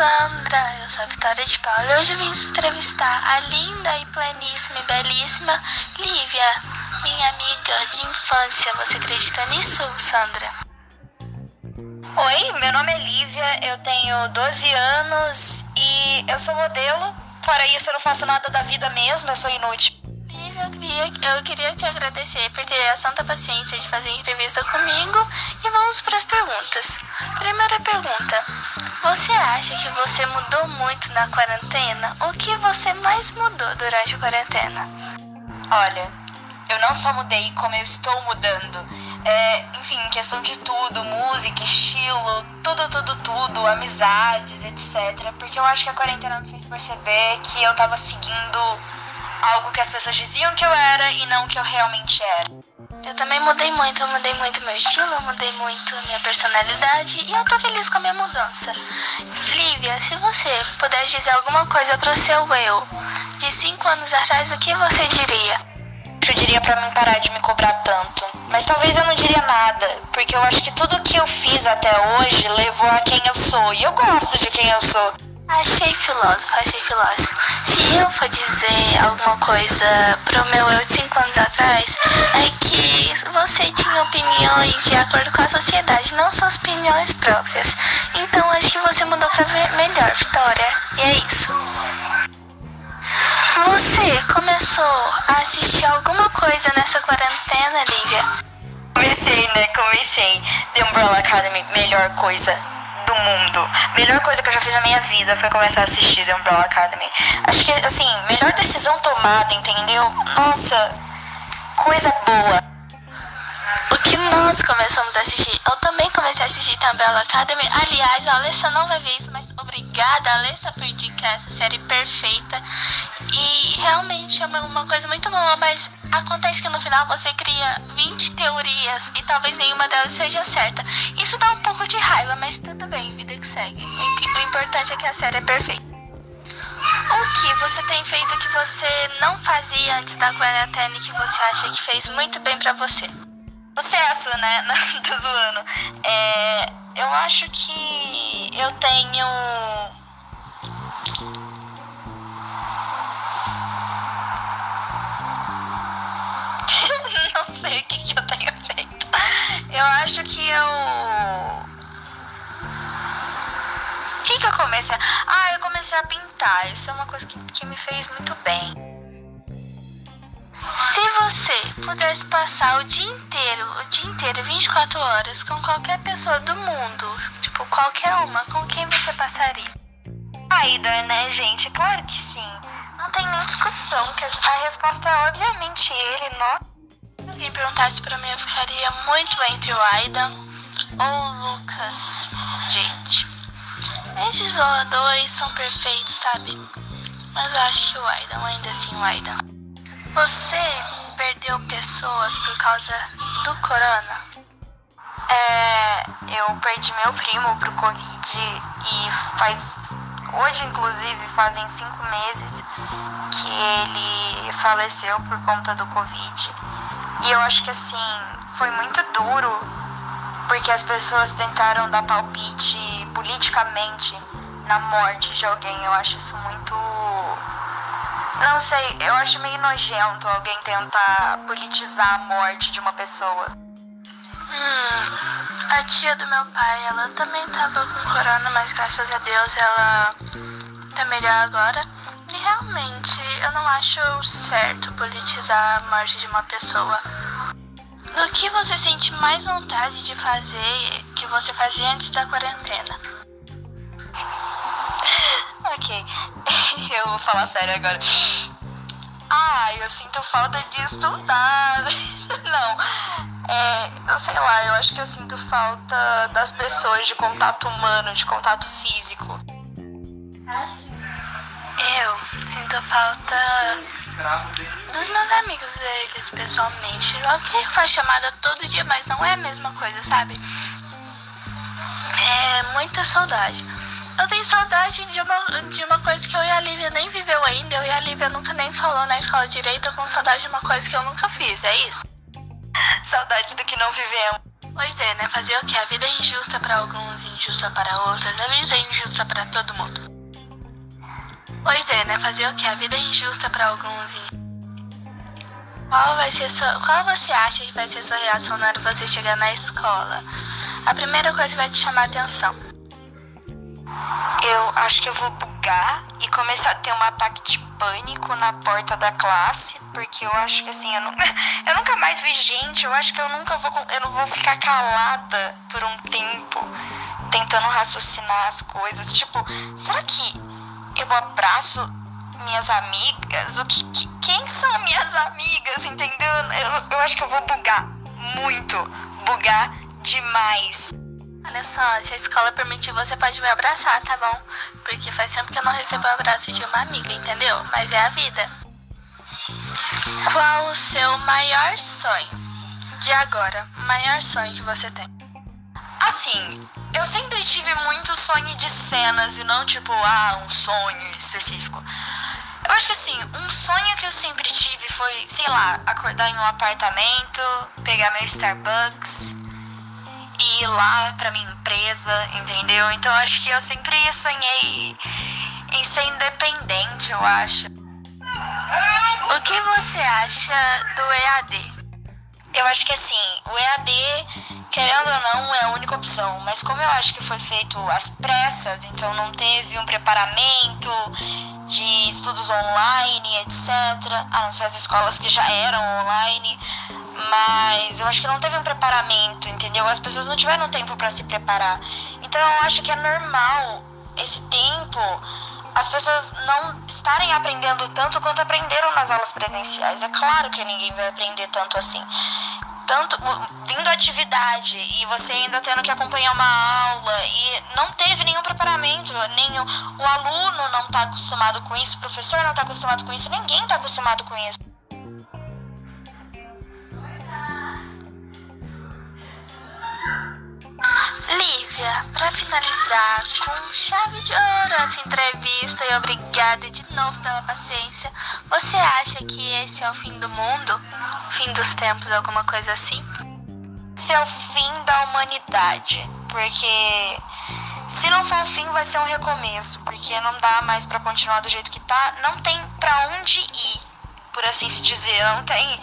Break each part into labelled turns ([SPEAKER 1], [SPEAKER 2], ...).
[SPEAKER 1] Sandra, eu sou a Vitória de Paula e hoje vim entrevistar a linda e pleníssima e belíssima Lívia, minha amiga de infância. Você acredita nisso, Sandra?
[SPEAKER 2] Oi, meu nome é Lívia, eu tenho 12 anos e eu sou modelo. Fora isso, eu não faço nada da vida mesmo, eu sou inútil
[SPEAKER 1] eu queria, te agradecer por ter a santa paciência de fazer entrevista comigo e vamos para as perguntas. Primeira pergunta: Você acha que você mudou muito na quarentena? O que você mais mudou durante a quarentena?
[SPEAKER 2] Olha, eu não só mudei, como eu estou mudando. É, enfim, questão de tudo, música, estilo, tudo, tudo, tudo, amizades, etc. Porque eu acho que a quarentena me fez perceber que eu tava seguindo algo que as pessoas diziam que eu era e não que eu realmente era.
[SPEAKER 1] Eu também mudei muito, eu mudei muito meu estilo, eu mudei muito minha personalidade e eu tô feliz com a minha mudança. Lívia, se você pudesse dizer alguma coisa pro seu eu de 5 anos atrás, o que você diria?
[SPEAKER 2] Eu diria para mim parar de me cobrar tanto. Mas talvez eu não diria nada, porque eu acho que tudo que eu fiz até hoje levou a quem eu sou. E eu gosto de quem eu sou.
[SPEAKER 1] Achei filósofo, achei filósofo. Se eu for dizer alguma coisa pro meu eu de 5 anos atrás, é que você tinha opiniões de acordo com a sociedade, não suas opiniões próprias. Então acho que você mudou pra ver melhor, Vitória. E é isso. Você começou a assistir alguma coisa nessa quarentena, Lívia?
[SPEAKER 2] Comecei, né? Comecei. The Umbrella Academy, melhor coisa mundo. Melhor coisa que eu já fiz na minha vida foi começar a assistir The Umbrella Academy. Acho que, assim, melhor decisão tomada, entendeu? Nossa, coisa boa.
[SPEAKER 1] O que nós começamos a assistir? Eu também comecei a assistir The Umbrella Academy. Aliás, a Alessa não vai ver isso, mas obrigada, Alessa, por indicar essa série perfeita. E realmente é uma coisa muito boa, mas Acontece que no final você cria 20 teorias e talvez nenhuma delas seja certa. Isso dá um pouco de raiva, mas tudo bem, vida que segue. O, importante é que a série é perfeita. O que você tem feito que você não fazia antes da quarentena e que você acha que fez muito bem para você?
[SPEAKER 2] Sucesso, né? Tô zoando. É, eu acho que eu tenho que, que eu tenho feito. Eu acho que eu. O que, que eu comecei. Ah, eu comecei a pintar. Isso é uma coisa que, que me fez muito bem.
[SPEAKER 1] Se você pudesse passar o dia inteiro, o dia inteiro, 24 horas, com qualquer pessoa do mundo, tipo, qualquer uma, com quem você passaria?
[SPEAKER 2] Aida, né, gente? Claro que sim. Não tem nem discussão, que a resposta é obviamente ele, não
[SPEAKER 1] alguém perguntasse pra mim, eu ficaria muito entre o Aidan ou o Lucas. Gente, esses dois são perfeitos, sabe? Mas eu acho que o Aidan, ainda assim o Aidan. Você perdeu pessoas por causa do corona?
[SPEAKER 2] É, eu perdi meu primo pro Covid e faz. Hoje, inclusive, fazem cinco meses que ele faleceu por conta do Covid. E eu acho que assim, foi muito duro porque as pessoas tentaram dar palpite politicamente na morte de alguém. Eu acho isso muito. Não sei, eu acho meio nojento alguém tentar politizar a morte de uma pessoa.
[SPEAKER 1] Hum, a tia do meu pai, ela também tava com corona, mas graças a Deus ela tá melhor agora. E realmente, eu não acho certo politizar a morte de uma pessoa. Do que você sente mais vontade de fazer que você fazia antes da quarentena?
[SPEAKER 2] ok, eu vou falar sério agora. Ah, eu sinto falta de estudar. Não, é, sei lá, eu acho que eu sinto falta das pessoas, de contato humano, de contato físico.
[SPEAKER 1] Eu sinto falta dos meus amigos deles pessoalmente. Ok, faz chamada todo dia, mas não é a mesma coisa, sabe? É muita saudade. Eu tenho saudade de uma, de uma coisa que eu e a Lívia nem viveu ainda. Eu e a Lívia nunca nem se falou na escola direito. Eu com saudade de uma coisa que eu nunca fiz, é isso.
[SPEAKER 2] Saudade do que não vivemos.
[SPEAKER 1] Pois é, né? Fazer o que? A vida é injusta para alguns, injusta para outros. A vida é injusta para todo mundo. Pois é, né? Fazer o que? A vida é injusta para alguns. Qual vai ser sua... Qual você acha que vai ser sua reação na hora você chegar na escola? A primeira coisa que vai te chamar a atenção.
[SPEAKER 2] Eu acho que eu vou bugar e começar a ter um ataque de pânico na porta da classe, porque eu acho que assim, eu, não, eu nunca mais vi gente, eu acho que eu nunca vou, eu não vou ficar calada por um tempo tentando raciocinar as coisas. Tipo, será que eu abraço minhas amigas? O que, que quem são minhas amigas, entendeu? Eu, eu acho que eu vou bugar muito, bugar demais.
[SPEAKER 1] Olha só, se a escola permitir, você pode me abraçar, tá bom? Porque faz tempo que eu não recebo o abraço de uma amiga, entendeu? Mas é a vida. Qual o seu maior sonho? De agora, maior sonho que você tem?
[SPEAKER 2] Assim, eu sempre tive muito sonho de cenas e não tipo, ah, um sonho específico. Eu acho que assim, um sonho que eu sempre tive foi, sei lá, acordar em um apartamento, pegar meu Starbucks e ir lá pra minha empresa, entendeu? Então acho que eu sempre sonhei em ser independente, eu acho.
[SPEAKER 1] O que você acha do EAD?
[SPEAKER 2] Eu acho que assim, o EAD, querendo ou não, é a única opção. Mas como eu acho que foi feito às pressas, então não teve um preparamento de estudos online, etc. A não ser as escolas que já eram online. Mas eu acho que não teve um preparamento, entendeu? As pessoas não tiveram tempo para se preparar. Então eu acho que é normal esse tempo as pessoas não estarem aprendendo tanto quanto aprenderam nas aulas presenciais. É claro que ninguém vai aprender tanto assim. Tanto vindo atividade e você ainda tendo que acompanhar uma aula e não teve nenhum preparamento, nenhum, o aluno não está acostumado com isso, o professor não está acostumado com isso, ninguém está acostumado com isso.
[SPEAKER 1] Lívia, para finalizar com chave de ouro essa entrevista e obrigada de novo pela paciência, você acha que esse é o fim do mundo? Fim dos tempos, alguma coisa assim?
[SPEAKER 2] Esse é o fim da humanidade, porque se não for o fim, vai ser um recomeço, porque não dá mais para continuar do jeito que tá, não tem para onde ir, por assim se dizer, não tem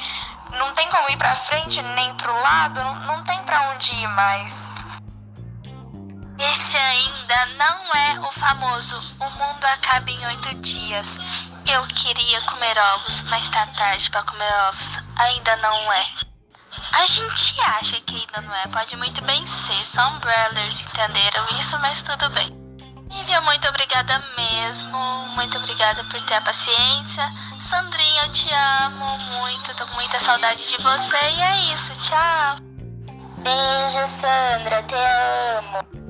[SPEAKER 2] não tem como ir para frente nem pro lado, não, não tem para onde ir mais.
[SPEAKER 1] Esse ainda não é o famoso O mundo acaba em oito dias. Eu queria comer ovos, mas tá tarde para comer ovos. Ainda não é. A gente acha que ainda não é, pode muito bem ser. Só umbrellas entenderam isso, mas tudo bem. Lívia, muito obrigada mesmo. Muito obrigada por ter a paciência. Sandrinha, eu te amo muito. Tô com muita saudade de você. E é isso. Tchau.
[SPEAKER 2] Beijo, Sandra. Te amo.